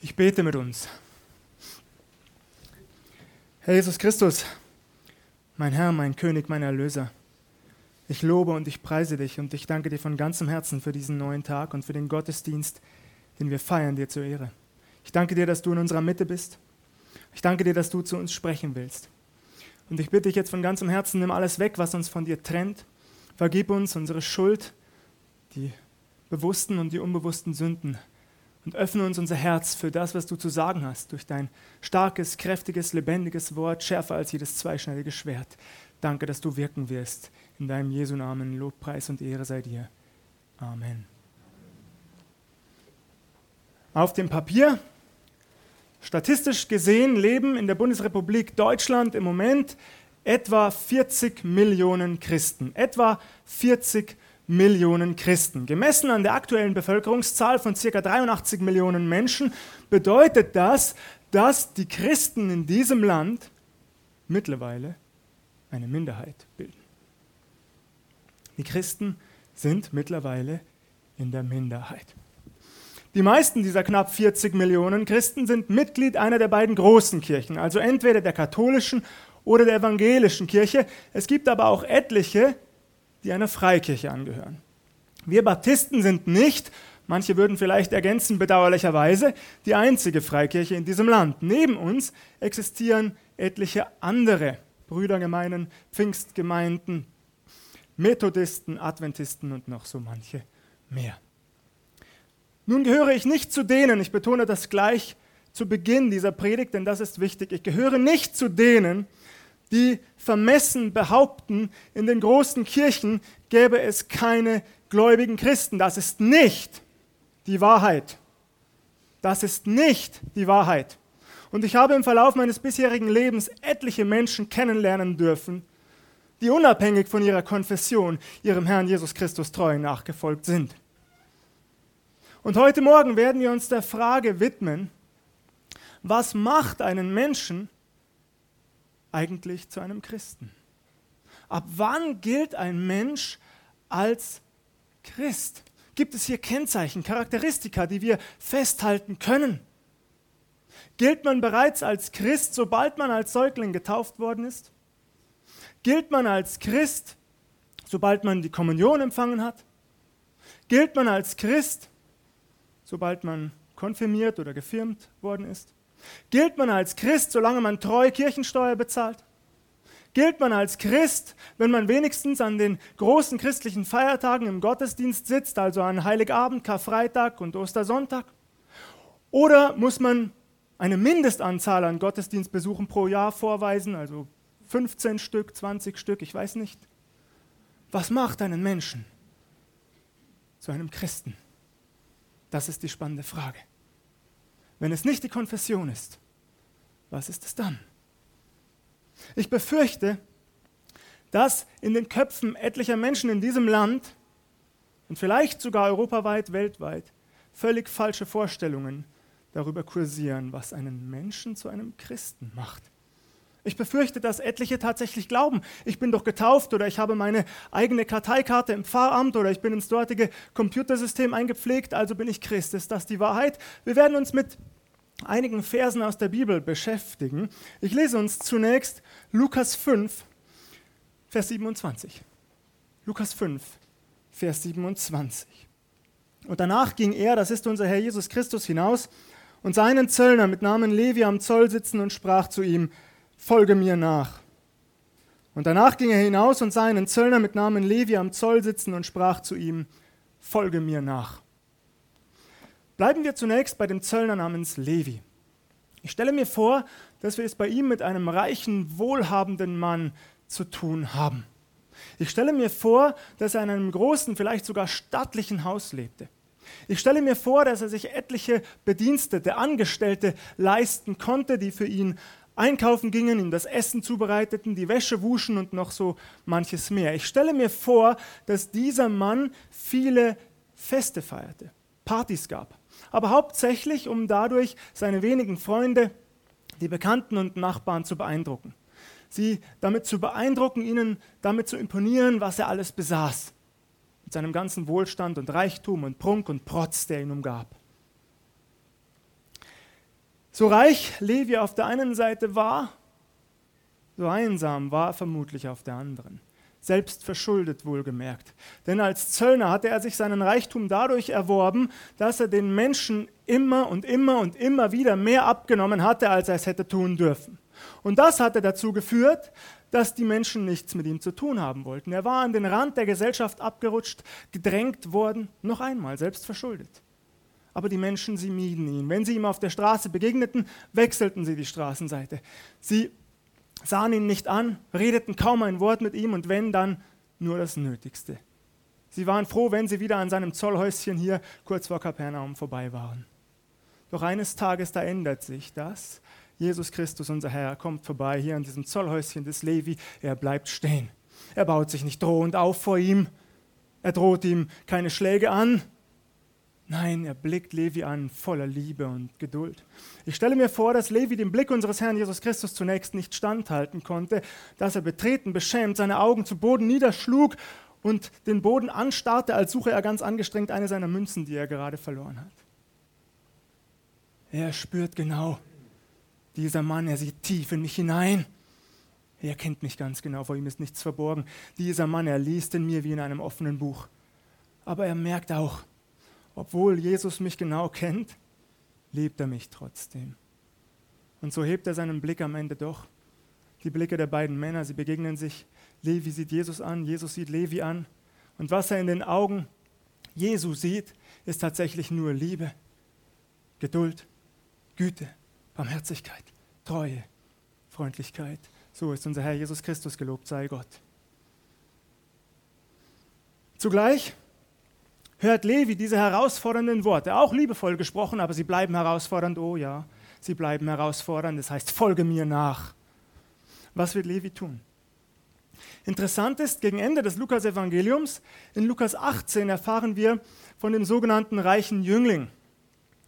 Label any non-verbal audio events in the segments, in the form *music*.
Ich bete mit uns. Herr Jesus Christus, mein Herr, mein König, mein Erlöser, ich lobe und ich preise dich und ich danke dir von ganzem Herzen für diesen neuen Tag und für den Gottesdienst, den wir feiern, dir zur Ehre. Ich danke dir, dass du in unserer Mitte bist. Ich danke dir, dass du zu uns sprechen willst. Und ich bitte dich jetzt von ganzem Herzen, nimm alles weg, was uns von dir trennt. Vergib uns unsere Schuld, die bewussten und die unbewussten Sünden und öffne uns unser Herz für das, was du zu sagen hast, durch dein starkes, kräftiges, lebendiges Wort, schärfer als jedes zweischneidige Schwert. Danke, dass du wirken wirst. In deinem Jesu Namen Lobpreis und Ehre sei dir. Amen. Auf dem Papier, statistisch gesehen, leben in der Bundesrepublik Deutschland im Moment etwa 40 Millionen Christen. Etwa 40 Millionen Millionen Christen. Gemessen an der aktuellen Bevölkerungszahl von ca. 83 Millionen Menschen bedeutet das, dass die Christen in diesem Land mittlerweile eine Minderheit bilden. Die Christen sind mittlerweile in der Minderheit. Die meisten dieser knapp 40 Millionen Christen sind Mitglied einer der beiden großen Kirchen, also entweder der katholischen oder der evangelischen Kirche. Es gibt aber auch etliche, die einer Freikirche angehören. Wir Baptisten sind nicht, manche würden vielleicht ergänzen bedauerlicherweise, die einzige Freikirche in diesem Land. Neben uns existieren etliche andere Brüdergemeinden, Pfingstgemeinden, Methodisten, Adventisten und noch so manche mehr. Nun gehöre ich nicht zu denen, ich betone das gleich zu Beginn dieser Predigt, denn das ist wichtig, ich gehöre nicht zu denen, die vermessen behaupten, in den großen Kirchen gäbe es keine gläubigen Christen. Das ist nicht die Wahrheit. Das ist nicht die Wahrheit. Und ich habe im Verlauf meines bisherigen Lebens etliche Menschen kennenlernen dürfen, die unabhängig von ihrer Konfession ihrem Herrn Jesus Christus treu nachgefolgt sind. Und heute Morgen werden wir uns der Frage widmen, was macht einen Menschen eigentlich zu einem Christen? Ab wann gilt ein Mensch als Christ? Gibt es hier Kennzeichen, Charakteristika, die wir festhalten können? Gilt man bereits als Christ, sobald man als Säugling getauft worden ist? Gilt man als Christ, sobald man die Kommunion empfangen hat? Gilt man als Christ, sobald man konfirmiert oder gefirmt worden ist? Gilt man als Christ, solange man treu Kirchensteuer bezahlt? Gilt man als Christ, wenn man wenigstens an den großen christlichen Feiertagen im Gottesdienst sitzt, also an Heiligabend, Karfreitag und Ostersonntag? Oder muss man eine Mindestanzahl an Gottesdienstbesuchen pro Jahr vorweisen, also 15 Stück, 20 Stück, ich weiß nicht? Was macht einen Menschen zu einem Christen? Das ist die spannende Frage. Wenn es nicht die Konfession ist, was ist es dann? Ich befürchte, dass in den Köpfen etlicher Menschen in diesem Land und vielleicht sogar europaweit, weltweit völlig falsche Vorstellungen darüber kursieren, was einen Menschen zu einem Christen macht. Ich befürchte, dass etliche tatsächlich glauben, ich bin doch getauft oder ich habe meine eigene Karteikarte im Pfarramt oder ich bin ins dortige Computersystem eingepflegt, also bin ich Christ. Ist das die Wahrheit? Wir werden uns mit einigen Versen aus der Bibel beschäftigen. Ich lese uns zunächst Lukas 5, Vers 27. Lukas 5, Vers 27. Und danach ging er, das ist unser Herr Jesus Christus, hinaus und sah einen Zöllner mit Namen Levi am Zoll sitzen und sprach zu ihm, folge mir nach. Und danach ging er hinaus und sah einen Zöllner mit Namen Levi am Zoll sitzen und sprach zu ihm, folge mir nach. Bleiben wir zunächst bei dem Zöllner namens Levi. Ich stelle mir vor, dass wir es bei ihm mit einem reichen, wohlhabenden Mann zu tun haben. Ich stelle mir vor, dass er in einem großen, vielleicht sogar stattlichen Haus lebte. Ich stelle mir vor, dass er sich etliche Bedienstete, Angestellte leisten konnte, die für ihn einkaufen gingen, ihm das Essen zubereiteten, die Wäsche wuschen und noch so manches mehr. Ich stelle mir vor, dass dieser Mann viele Feste feierte, Partys gab aber hauptsächlich, um dadurch seine wenigen Freunde, die Bekannten und Nachbarn zu beeindrucken. Sie damit zu beeindrucken, ihnen damit zu imponieren, was er alles besaß. Mit seinem ganzen Wohlstand und Reichtum und Prunk und Protz, der ihn umgab. So reich Levi auf der einen Seite war, so einsam war er vermutlich auf der anderen. Selbst verschuldet wohlgemerkt. Denn als Zöllner hatte er sich seinen Reichtum dadurch erworben, dass er den Menschen immer und immer und immer wieder mehr abgenommen hatte, als er es hätte tun dürfen. Und das hatte dazu geführt, dass die Menschen nichts mit ihm zu tun haben wollten. Er war an den Rand der Gesellschaft abgerutscht, gedrängt worden, noch einmal, selbst verschuldet. Aber die Menschen, sie mieden ihn. Wenn sie ihm auf der Straße begegneten, wechselten sie die Straßenseite. Sie sahen ihn nicht an, redeten kaum ein Wort mit ihm und wenn, dann nur das Nötigste. Sie waren froh, wenn sie wieder an seinem Zollhäuschen hier kurz vor Kapernaum vorbei waren. Doch eines Tages, da ändert sich das. Jesus Christus, unser Herr, kommt vorbei hier an diesem Zollhäuschen des Levi. Er bleibt stehen. Er baut sich nicht drohend auf vor ihm. Er droht ihm keine Schläge an. Nein, er blickt Levi an voller Liebe und Geduld. Ich stelle mir vor, dass Levi dem Blick unseres Herrn Jesus Christus zunächst nicht standhalten konnte, dass er betreten, beschämt seine Augen zu Boden niederschlug und den Boden anstarrte, als suche er ganz angestrengt eine seiner Münzen, die er gerade verloren hat. Er spürt genau, dieser Mann, er sieht tief in mich hinein. Er kennt mich ganz genau, vor ihm ist nichts verborgen. Dieser Mann, er liest in mir wie in einem offenen Buch. Aber er merkt auch, obwohl Jesus mich genau kennt, liebt er mich trotzdem. Und so hebt er seinen Blick am Ende doch. Die Blicke der beiden Männer, sie begegnen sich. Levi sieht Jesus an, Jesus sieht Levi an. Und was er in den Augen Jesu sieht, ist tatsächlich nur Liebe, Geduld, Güte, Barmherzigkeit, Treue, Freundlichkeit. So ist unser Herr Jesus Christus gelobt, sei Gott. Zugleich hört Levi diese herausfordernden Worte, auch liebevoll gesprochen, aber sie bleiben herausfordernd. Oh ja, sie bleiben herausfordernd. Das heißt, folge mir nach. Was wird Levi tun? Interessant ist, gegen Ende des Lukas-Evangeliums, in Lukas 18 erfahren wir von dem sogenannten reichen Jüngling.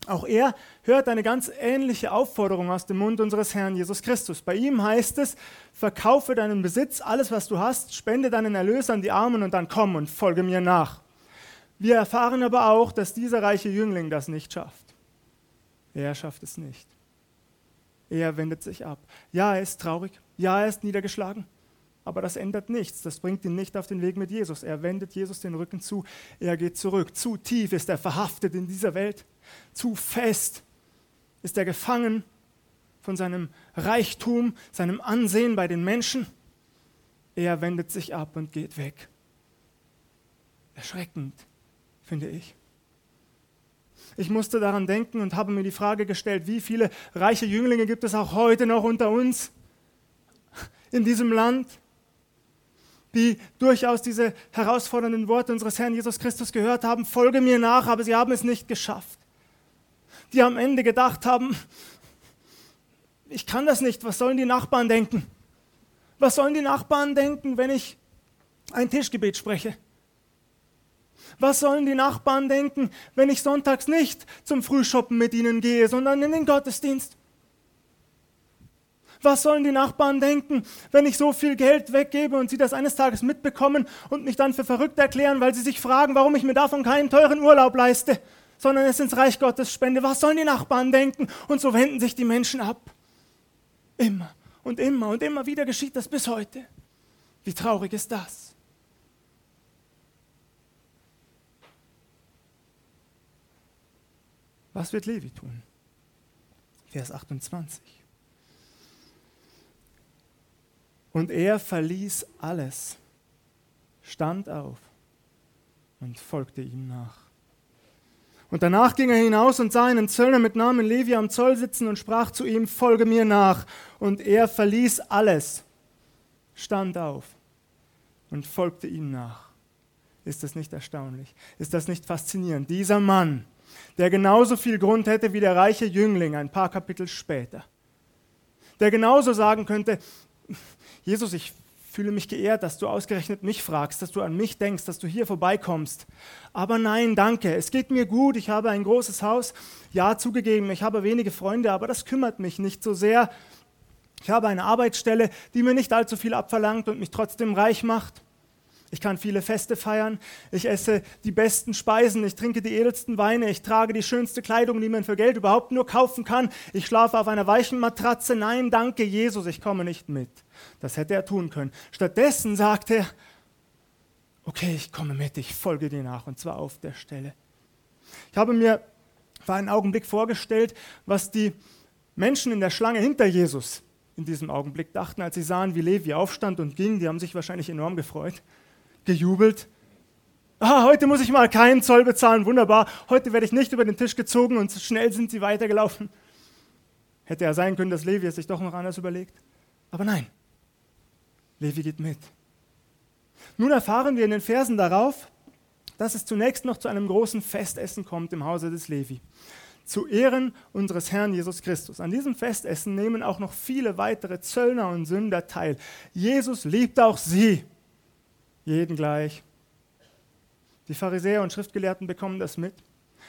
Auch er hört eine ganz ähnliche Aufforderung aus dem Mund unseres Herrn Jesus Christus. Bei ihm heißt es, verkaufe deinen Besitz, alles was du hast, spende deinen Erlös an die Armen und dann komm und folge mir nach. Wir erfahren aber auch, dass dieser reiche Jüngling das nicht schafft. Er schafft es nicht. Er wendet sich ab. Ja, er ist traurig. Ja, er ist niedergeschlagen. Aber das ändert nichts. Das bringt ihn nicht auf den Weg mit Jesus. Er wendet Jesus den Rücken zu. Er geht zurück. Zu tief ist er verhaftet in dieser Welt. Zu fest ist er gefangen von seinem Reichtum, seinem Ansehen bei den Menschen. Er wendet sich ab und geht weg. Erschreckend, finde ich. Ich musste daran denken und habe mir die Frage gestellt, wie viele reiche Jünglinge gibt es auch heute noch unter uns in diesem Land, die durchaus diese herausfordernden Worte unseres Herrn Jesus Christus gehört haben, folge mir nach, aber sie haben es nicht geschafft die am Ende gedacht haben, ich kann das nicht, was sollen die Nachbarn denken? Was sollen die Nachbarn denken, wenn ich ein Tischgebet spreche? Was sollen die Nachbarn denken, wenn ich sonntags nicht zum Frühshoppen mit ihnen gehe, sondern in den Gottesdienst? Was sollen die Nachbarn denken, wenn ich so viel Geld weggebe und sie das eines Tages mitbekommen und mich dann für verrückt erklären, weil sie sich fragen, warum ich mir davon keinen teuren Urlaub leiste? sondern es ins Reich Gottes spende. Was sollen die Nachbarn denken? Und so wenden sich die Menschen ab. Immer und immer und immer wieder geschieht das bis heute. Wie traurig ist das? Was wird Levi tun? Vers 28. Und er verließ alles, stand auf und folgte ihm nach. Und danach ging er hinaus und sah einen Zöllner mit Namen Levi am Zoll sitzen und sprach zu ihm, folge mir nach. Und er verließ alles, stand auf und folgte ihm nach. Ist das nicht erstaunlich? Ist das nicht faszinierend? Dieser Mann, der genauso viel Grund hätte wie der reiche Jüngling ein paar Kapitel später, der genauso sagen könnte, Jesus, ich fühle mich geehrt, dass du ausgerechnet mich fragst, dass du an mich denkst, dass du hier vorbeikommst. Aber nein, danke, es geht mir gut, ich habe ein großes Haus. Ja, zugegeben, ich habe wenige Freunde, aber das kümmert mich nicht so sehr. Ich habe eine Arbeitsstelle, die mir nicht allzu viel abverlangt und mich trotzdem reich macht. Ich kann viele Feste feiern, ich esse die besten Speisen, ich trinke die edelsten Weine, ich trage die schönste Kleidung, die man für Geld überhaupt nur kaufen kann, ich schlafe auf einer weichen Matratze. Nein, danke Jesus, ich komme nicht mit. Das hätte er tun können. Stattdessen sagt er, okay, ich komme mit, ich folge dir nach und zwar auf der Stelle. Ich habe mir für einen Augenblick vorgestellt, was die Menschen in der Schlange hinter Jesus in diesem Augenblick dachten, als sie sahen, wie Levi aufstand und ging. Die haben sich wahrscheinlich enorm gefreut gejubelt. Ah, heute muss ich mal keinen Zoll bezahlen, wunderbar. Heute werde ich nicht über den Tisch gezogen und schnell sind sie weitergelaufen. Hätte ja sein können, dass Levi es sich doch noch anders überlegt. Aber nein, Levi geht mit. Nun erfahren wir in den Versen darauf, dass es zunächst noch zu einem großen Festessen kommt im Hause des Levi. Zu Ehren unseres Herrn Jesus Christus. An diesem Festessen nehmen auch noch viele weitere Zöllner und Sünder teil. Jesus liebt auch sie jeden gleich. Die Pharisäer und Schriftgelehrten bekommen das mit.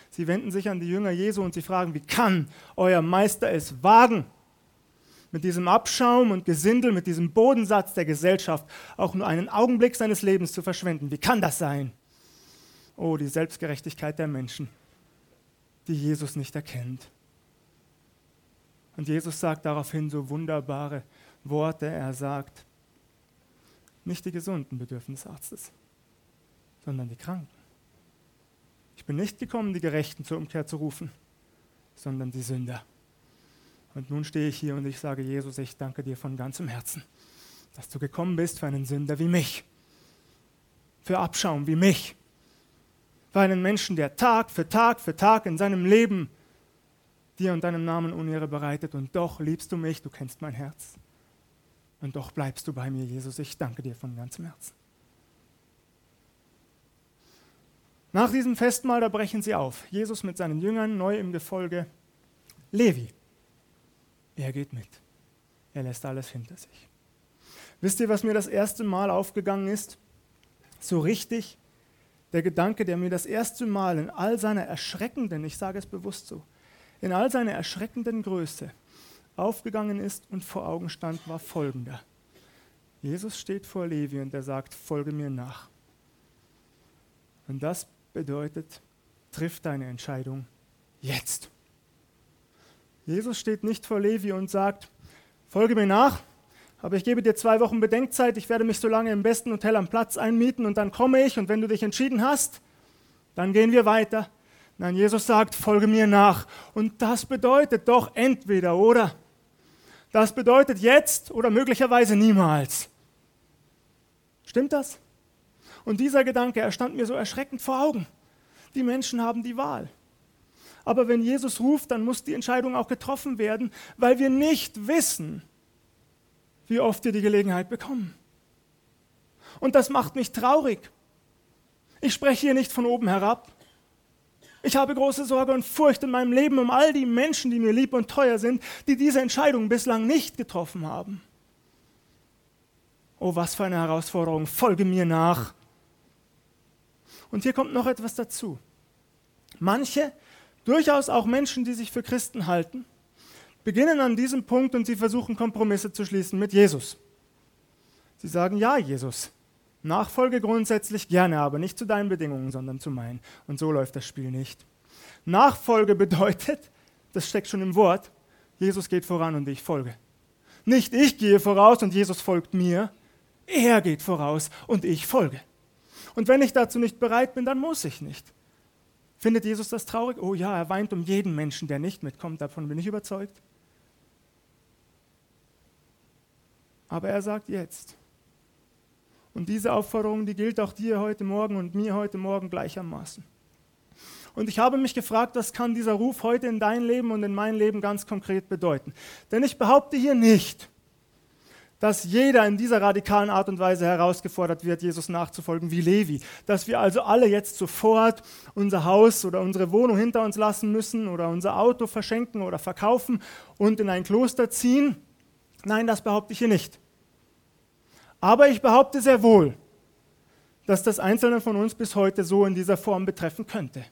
Sie wenden sich an die Jünger Jesu und sie fragen, wie kann euer Meister es wagen, mit diesem Abschaum und Gesindel, mit diesem Bodensatz der Gesellschaft auch nur einen Augenblick seines Lebens zu verschwenden? Wie kann das sein? Oh, die Selbstgerechtigkeit der Menschen, die Jesus nicht erkennt. Und Jesus sagt daraufhin so wunderbare Worte. Er sagt, nicht die Gesunden bedürfen des Arztes, sondern die Kranken. Ich bin nicht gekommen, die Gerechten zur Umkehr zu rufen, sondern die Sünder. Und nun stehe ich hier und ich sage, Jesus, ich danke dir von ganzem Herzen, dass du gekommen bist für einen Sünder wie mich, für Abschaum wie mich, für einen Menschen, der Tag für Tag für Tag in seinem Leben dir und deinem Namen Unehre bereitet und doch liebst du mich, du kennst mein Herz. Und doch bleibst du bei mir, Jesus. Ich danke dir von ganzem Herzen. Nach diesem Festmahl, da brechen sie auf. Jesus mit seinen Jüngern, neu im Gefolge. Levi, er geht mit. Er lässt alles hinter sich. Wisst ihr, was mir das erste Mal aufgegangen ist? So richtig der Gedanke, der mir das erste Mal in all seiner erschreckenden, ich sage es bewusst so, in all seiner erschreckenden Größe aufgegangen ist und vor Augen stand, war folgender. Jesus steht vor Levi und er sagt, folge mir nach. Und das bedeutet, triff deine Entscheidung jetzt. Jesus steht nicht vor Levi und sagt, folge mir nach, aber ich gebe dir zwei Wochen Bedenkzeit, ich werde mich so lange im besten Hotel am Platz einmieten und dann komme ich und wenn du dich entschieden hast, dann gehen wir weiter. Nein, Jesus sagt, folge mir nach. Und das bedeutet doch entweder oder. Das bedeutet jetzt oder möglicherweise niemals. Stimmt das? Und dieser Gedanke, er stand mir so erschreckend vor Augen. Die Menschen haben die Wahl. Aber wenn Jesus ruft, dann muss die Entscheidung auch getroffen werden, weil wir nicht wissen, wie oft wir die Gelegenheit bekommen. Und das macht mich traurig. Ich spreche hier nicht von oben herab. Ich habe große Sorge und Furcht in meinem Leben um all die Menschen, die mir lieb und teuer sind, die diese Entscheidung bislang nicht getroffen haben. Oh, was für eine Herausforderung. Folge mir nach. Und hier kommt noch etwas dazu. Manche, durchaus auch Menschen, die sich für Christen halten, beginnen an diesem Punkt und sie versuchen Kompromisse zu schließen mit Jesus. Sie sagen, ja, Jesus, Nachfolge grundsätzlich gerne, aber nicht zu deinen Bedingungen, sondern zu meinen. Und so läuft das Spiel nicht. Nachfolge *laughs* bedeutet, das steckt schon im Wort, Jesus geht voran und ich folge. Nicht ich gehe voraus und Jesus folgt mir, er geht voraus und ich folge. Und wenn ich dazu nicht bereit bin, dann muss ich nicht. Findet Jesus das traurig? Oh ja, er weint um jeden Menschen, der nicht mitkommt, davon bin ich überzeugt. Aber er sagt jetzt, und diese Aufforderung, die gilt auch dir heute Morgen und mir heute Morgen gleichermaßen. Und ich habe mich gefragt, was kann dieser Ruf heute in dein Leben und in mein Leben ganz konkret bedeuten? Denn ich behaupte hier nicht, dass jeder in dieser radikalen Art und Weise herausgefordert wird, Jesus nachzufolgen wie Levi. Dass wir also alle jetzt sofort unser Haus oder unsere Wohnung hinter uns lassen müssen oder unser Auto verschenken oder verkaufen und in ein Kloster ziehen. Nein, das behaupte ich hier nicht. Aber ich behaupte sehr wohl, dass das Einzelne von uns bis heute so in dieser Form betreffen könnte.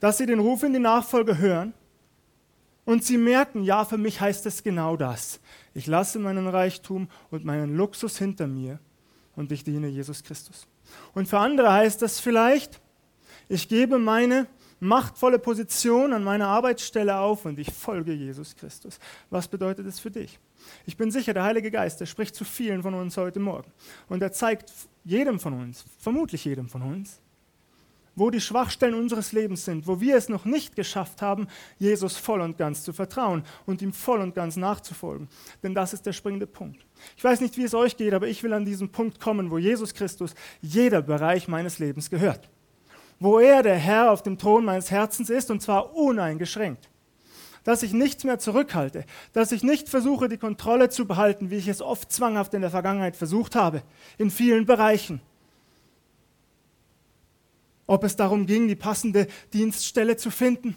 Dass sie den Ruf in die Nachfolge hören und sie merken, ja, für mich heißt es genau das. Ich lasse meinen Reichtum und meinen Luxus hinter mir und ich diene Jesus Christus. Und für andere heißt das vielleicht, ich gebe meine machtvolle Position an meiner Arbeitsstelle auf und ich folge Jesus Christus. Was bedeutet es für dich? Ich bin sicher, der Heilige Geist, der spricht zu vielen von uns heute Morgen. Und er zeigt jedem von uns, vermutlich jedem von uns, wo die Schwachstellen unseres Lebens sind, wo wir es noch nicht geschafft haben, Jesus voll und ganz zu vertrauen und ihm voll und ganz nachzufolgen. Denn das ist der springende Punkt. Ich weiß nicht, wie es euch geht, aber ich will an diesen Punkt kommen, wo Jesus Christus jeder Bereich meines Lebens gehört. Wo er der Herr auf dem Thron meines Herzens ist und zwar uneingeschränkt dass ich nichts mehr zurückhalte, dass ich nicht versuche, die Kontrolle zu behalten, wie ich es oft zwanghaft in der Vergangenheit versucht habe, in vielen Bereichen. Ob es darum ging, die passende Dienststelle zu finden,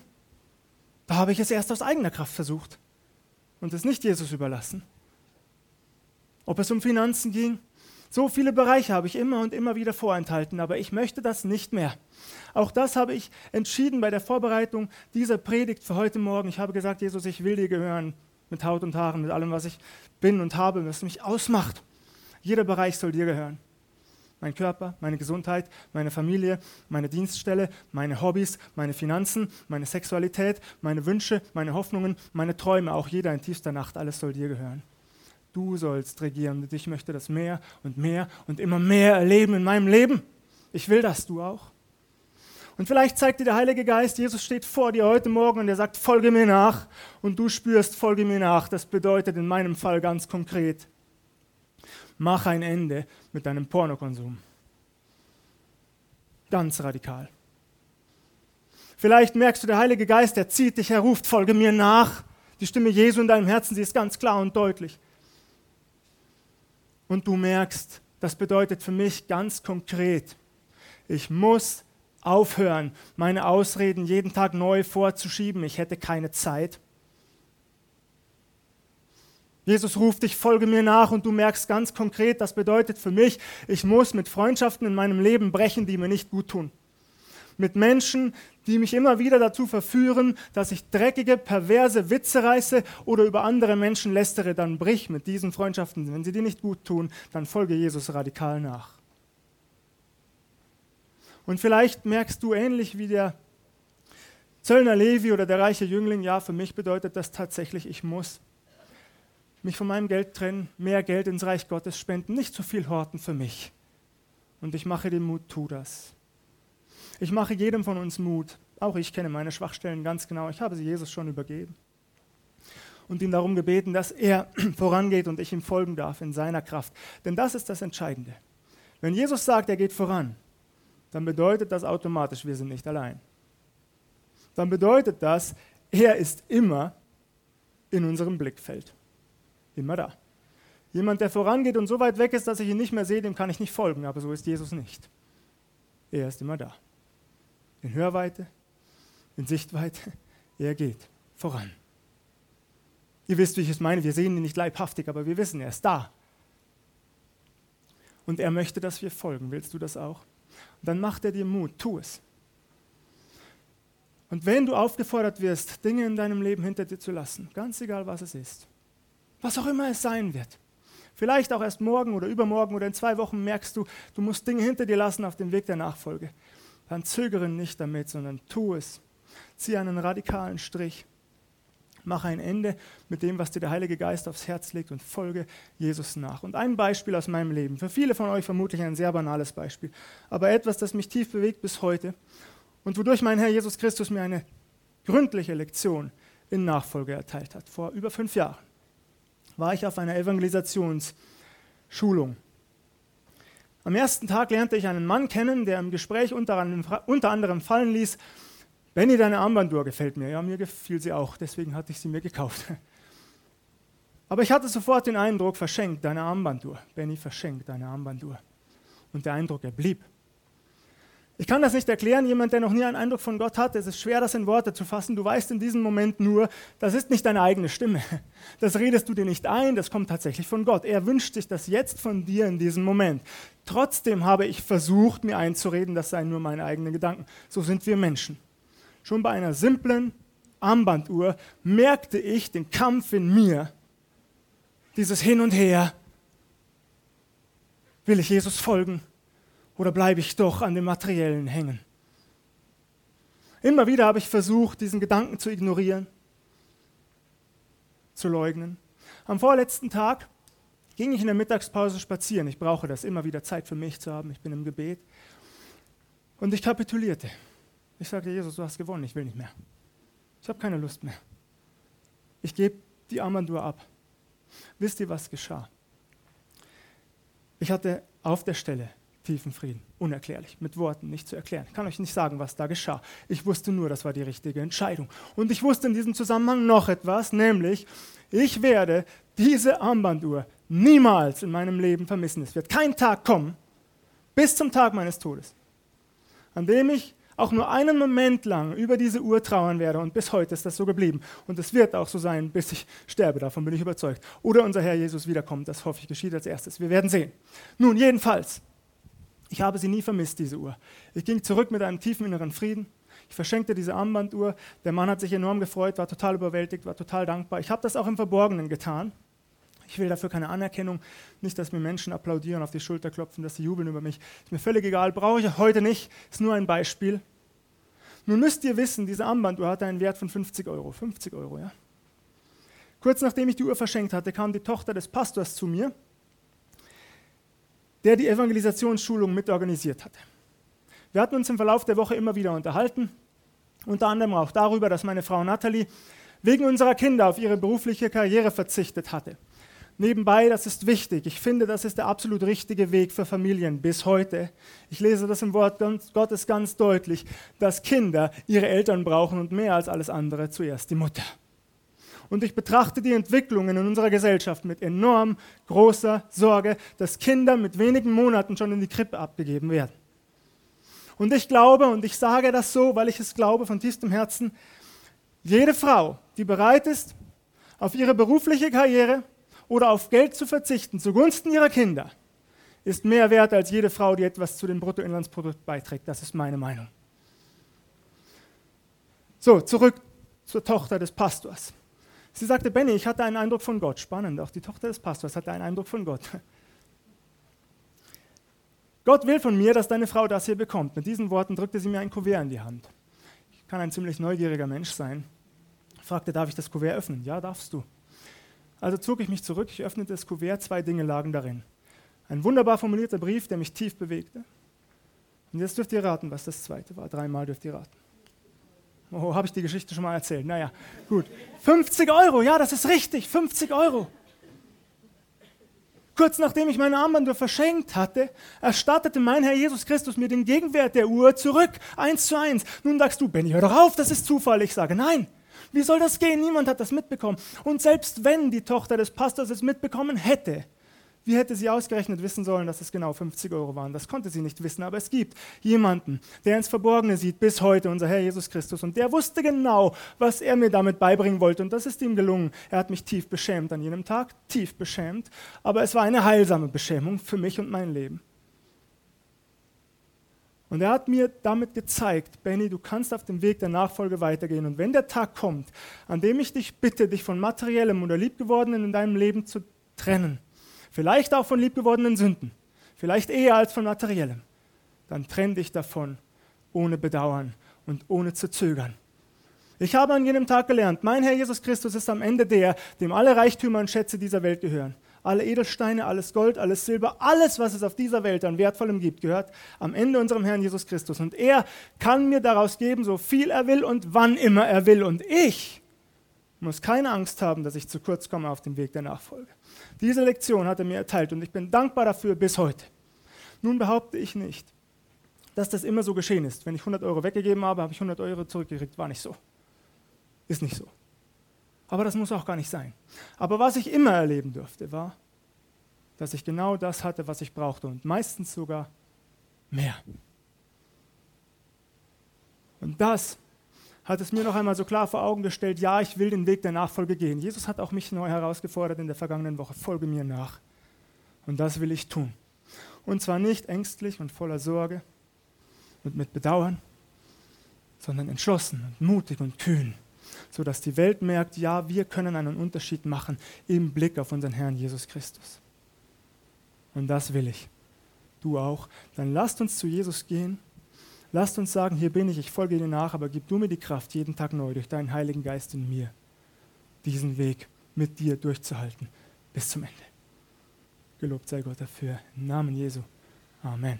da habe ich es erst aus eigener Kraft versucht und es nicht Jesus überlassen. Ob es um Finanzen ging, so viele Bereiche habe ich immer und immer wieder vorenthalten, aber ich möchte das nicht mehr. Auch das habe ich entschieden bei der Vorbereitung dieser Predigt für heute Morgen. Ich habe gesagt, Jesus, ich will dir gehören mit Haut und Haaren, mit allem, was ich bin und habe, was mich ausmacht. Jeder Bereich soll dir gehören. Mein Körper, meine Gesundheit, meine Familie, meine Dienststelle, meine Hobbys, meine Finanzen, meine Sexualität, meine Wünsche, meine Hoffnungen, meine Träume, auch jeder in tiefster Nacht, alles soll dir gehören. Du sollst regieren und ich möchte das mehr und mehr und immer mehr erleben in meinem Leben. Ich will das, du auch. Und vielleicht zeigt dir der Heilige Geist, Jesus steht vor dir heute Morgen und er sagt, folge mir nach. Und du spürst, folge mir nach. Das bedeutet in meinem Fall ganz konkret, mach ein Ende mit deinem Pornokonsum. Ganz radikal. Vielleicht merkst du, der Heilige Geist, der zieht dich, er ruft, folge mir nach. Die Stimme Jesu in deinem Herzen, sie ist ganz klar und deutlich und du merkst, das bedeutet für mich ganz konkret, ich muss aufhören, meine Ausreden jeden Tag neu vorzuschieben, ich hätte keine Zeit. Jesus ruft dich, folge mir nach und du merkst ganz konkret, das bedeutet für mich, ich muss mit Freundschaften in meinem Leben brechen, die mir nicht gut tun mit Menschen, die mich immer wieder dazu verführen, dass ich dreckige, perverse Witze reiße oder über andere Menschen lästere, dann brich mit diesen Freundschaften. Wenn sie dir nicht gut tun, dann folge Jesus radikal nach. Und vielleicht merkst du ähnlich wie der Zöllner Levi oder der reiche Jüngling, ja, für mich bedeutet das tatsächlich, ich muss mich von meinem Geld trennen, mehr Geld ins Reich Gottes spenden, nicht zu viel horten für mich. Und ich mache den Mut, tu das. Ich mache jedem von uns Mut. Auch ich kenne meine Schwachstellen ganz genau. Ich habe sie Jesus schon übergeben. Und ihn darum gebeten, dass er *clears throat* vorangeht und ich ihm folgen darf in seiner Kraft. Denn das ist das Entscheidende. Wenn Jesus sagt, er geht voran, dann bedeutet das automatisch, wir sind nicht allein. Dann bedeutet das, er ist immer in unserem Blickfeld. Immer da. Jemand, der vorangeht und so weit weg ist, dass ich ihn nicht mehr sehe, dem kann ich nicht folgen, aber so ist Jesus nicht. Er ist immer da in Hörweite, in Sichtweite. Er geht voran. Ihr wisst, wie ich es meine. Wir sehen ihn nicht leibhaftig, aber wir wissen, er ist da. Und er möchte, dass wir folgen. Willst du das auch? Und dann macht er dir Mut. Tu es. Und wenn du aufgefordert wirst, Dinge in deinem Leben hinter dir zu lassen, ganz egal was es ist, was auch immer es sein wird, vielleicht auch erst morgen oder übermorgen oder in zwei Wochen merkst du, du musst Dinge hinter dir lassen auf dem Weg der Nachfolge, dann zögere nicht damit, sondern tu es. Zieh einen radikalen Strich. Mach ein Ende mit dem, was dir der Heilige Geist aufs Herz legt und folge Jesus nach. Und ein Beispiel aus meinem Leben, für viele von euch vermutlich ein sehr banales Beispiel, aber etwas, das mich tief bewegt bis heute und wodurch mein Herr Jesus Christus mir eine gründliche Lektion in Nachfolge erteilt hat. Vor über fünf Jahren war ich auf einer Evangelisationsschulung am ersten Tag lernte ich einen Mann kennen, der im Gespräch unter anderem fallen ließ, Benny, deine Armbanduhr gefällt mir. Ja, mir gefiel sie auch, deswegen hatte ich sie mir gekauft. Aber ich hatte sofort den Eindruck, verschenkt deine Armbanduhr. Benny, verschenkt deine Armbanduhr. Und der Eindruck, er blieb. Ich kann das nicht erklären, jemand, der noch nie einen Eindruck von Gott hat, es ist schwer, das in Worte zu fassen. Du weißt in diesem Moment nur, das ist nicht deine eigene Stimme. Das redest du dir nicht ein, das kommt tatsächlich von Gott. Er wünscht sich das jetzt von dir in diesem Moment. Trotzdem habe ich versucht, mir einzureden, das seien nur meine eigenen Gedanken. So sind wir Menschen. Schon bei einer simplen Armbanduhr merkte ich den Kampf in mir, dieses Hin und Her. Will ich Jesus folgen? Oder bleibe ich doch an dem Materiellen hängen? Immer wieder habe ich versucht, diesen Gedanken zu ignorieren, zu leugnen. Am vorletzten Tag ging ich in der Mittagspause spazieren. Ich brauche das, immer wieder Zeit für mich zu haben. Ich bin im Gebet. Und ich kapitulierte. Ich sagte, Jesus, du hast gewonnen, ich will nicht mehr. Ich habe keine Lust mehr. Ich gebe die Armbanduhr ab. Wisst ihr, was geschah? Ich hatte auf der Stelle tiefen Frieden. Unerklärlich, mit Worten nicht zu erklären. Ich kann euch nicht sagen, was da geschah. Ich wusste nur, das war die richtige Entscheidung. Und ich wusste in diesem Zusammenhang noch etwas, nämlich, ich werde diese Armbanduhr niemals in meinem Leben vermissen. Es wird kein Tag kommen, bis zum Tag meines Todes, an dem ich auch nur einen Moment lang über diese Uhr trauern werde. Und bis heute ist das so geblieben. Und es wird auch so sein, bis ich sterbe. Davon bin ich überzeugt. Oder unser Herr Jesus wiederkommt. Das hoffe ich geschieht als erstes. Wir werden sehen. Nun, jedenfalls, ich habe sie nie vermisst, diese Uhr. Ich ging zurück mit einem tiefen inneren Frieden. Ich verschenkte diese Armbanduhr. Der Mann hat sich enorm gefreut, war total überwältigt, war total dankbar. Ich habe das auch im Verborgenen getan. Ich will dafür keine Anerkennung, nicht, dass mir Menschen applaudieren, auf die Schulter klopfen, dass sie jubeln über mich. Ist mir völlig egal, brauche ich heute nicht, ist nur ein Beispiel. Nun müsst ihr wissen, diese Armbanduhr hatte einen Wert von 50 Euro. 50 Euro, ja. Kurz nachdem ich die Uhr verschenkt hatte, kam die Tochter des Pastors zu mir, der die Evangelisationsschulung mitorganisiert hatte. Wir hatten uns im Verlauf der Woche immer wieder unterhalten, unter anderem auch darüber, dass meine Frau Natalie wegen unserer Kinder auf ihre berufliche Karriere verzichtet hatte. Nebenbei, das ist wichtig. Ich finde, das ist der absolut richtige Weg für Familien bis heute. Ich lese das im Wort Gottes ganz deutlich, dass Kinder ihre Eltern brauchen und mehr als alles andere zuerst die Mutter. Und ich betrachte die Entwicklungen in unserer Gesellschaft mit enorm großer Sorge, dass Kinder mit wenigen Monaten schon in die Krippe abgegeben werden. Und ich glaube, und ich sage das so, weil ich es glaube von tiefstem Herzen, jede Frau, die bereit ist, auf ihre berufliche Karriere, oder auf Geld zu verzichten zugunsten ihrer Kinder ist mehr wert als jede Frau, die etwas zu dem Bruttoinlandsprodukt beiträgt. Das ist meine Meinung. So, zurück zur Tochter des Pastors. Sie sagte, Benny, ich hatte einen Eindruck von Gott. Spannend, auch die Tochter des Pastors hatte einen Eindruck von Gott. *laughs* Gott will von mir, dass deine Frau das hier bekommt. Mit diesen Worten drückte sie mir ein Kuvert in die Hand. Ich kann ein ziemlich neugieriger Mensch sein. Ich fragte, darf ich das Kuvert öffnen? Ja, darfst du. Also zog ich mich zurück, ich öffnete das Kuvert, zwei Dinge lagen darin. Ein wunderbar formulierter Brief, der mich tief bewegte. Und jetzt dürft ihr raten, was das zweite war. Dreimal dürft ihr raten. Oh, habe ich die Geschichte schon mal erzählt? Naja, gut. 50 Euro, ja, das ist richtig, 50 Euro. Kurz nachdem ich meine Armbanduhr verschenkt hatte, erstattete mein Herr Jesus Christus mir den Gegenwert der Uhr zurück, eins zu eins. Nun sagst du, Benny, hör doch auf, das ist Zufall. Ich sage, nein, wie soll das gehen? Niemand hat das mitbekommen. Und selbst wenn die Tochter des Pastors es mitbekommen hätte, wie hätte sie ausgerechnet wissen sollen, dass es genau 50 Euro waren? Das konnte sie nicht wissen, aber es gibt jemanden, der ins Verborgene sieht, bis heute, unser Herr Jesus Christus. Und der wusste genau, was er mir damit beibringen wollte. Und das ist ihm gelungen. Er hat mich tief beschämt an jenem Tag, tief beschämt. Aber es war eine heilsame Beschämung für mich und mein Leben. Und er hat mir damit gezeigt, Benny, du kannst auf dem Weg der Nachfolge weitergehen. Und wenn der Tag kommt, an dem ich dich bitte, dich von materiellem oder liebgewordenen in deinem Leben zu trennen, vielleicht auch von liebgewordenen Sünden, vielleicht eher als von materiellem, dann trenn dich davon ohne Bedauern und ohne zu zögern. Ich habe an jenem Tag gelernt, mein Herr Jesus Christus ist am Ende der, dem alle Reichtümer und Schätze dieser Welt gehören alle Edelsteine, alles Gold, alles Silber, alles, was es auf dieser Welt an Wertvollem gibt, gehört am Ende unserem Herrn Jesus Christus. Und er kann mir daraus geben, so viel er will und wann immer er will. Und ich muss keine Angst haben, dass ich zu kurz komme auf dem Weg der Nachfolge. Diese Lektion hat er mir erteilt und ich bin dankbar dafür bis heute. Nun behaupte ich nicht, dass das immer so geschehen ist. Wenn ich 100 Euro weggegeben habe, habe ich 100 Euro zurückgekriegt. War nicht so. Ist nicht so. Aber das muss auch gar nicht sein. Aber was ich immer erleben durfte, war, dass ich genau das hatte, was ich brauchte und meistens sogar mehr. Und das hat es mir noch einmal so klar vor Augen gestellt, ja, ich will den Weg der Nachfolge gehen. Jesus hat auch mich neu herausgefordert in der vergangenen Woche, folge mir nach. Und das will ich tun. Und zwar nicht ängstlich und voller Sorge und mit Bedauern, sondern entschlossen und mutig und kühn sodass die Welt merkt, ja, wir können einen Unterschied machen im Blick auf unseren Herrn Jesus Christus. Und das will ich. du auch, dann lasst uns zu Jesus gehen. Lasst uns sagen, hier bin ich, ich folge dir nach, aber gib du mir die Kraft, jeden Tag neu, durch deinen Heiligen Geist in mir, diesen Weg mit dir durchzuhalten bis zum Ende. Gelobt sei Gott dafür. Im Namen Jesu. Amen.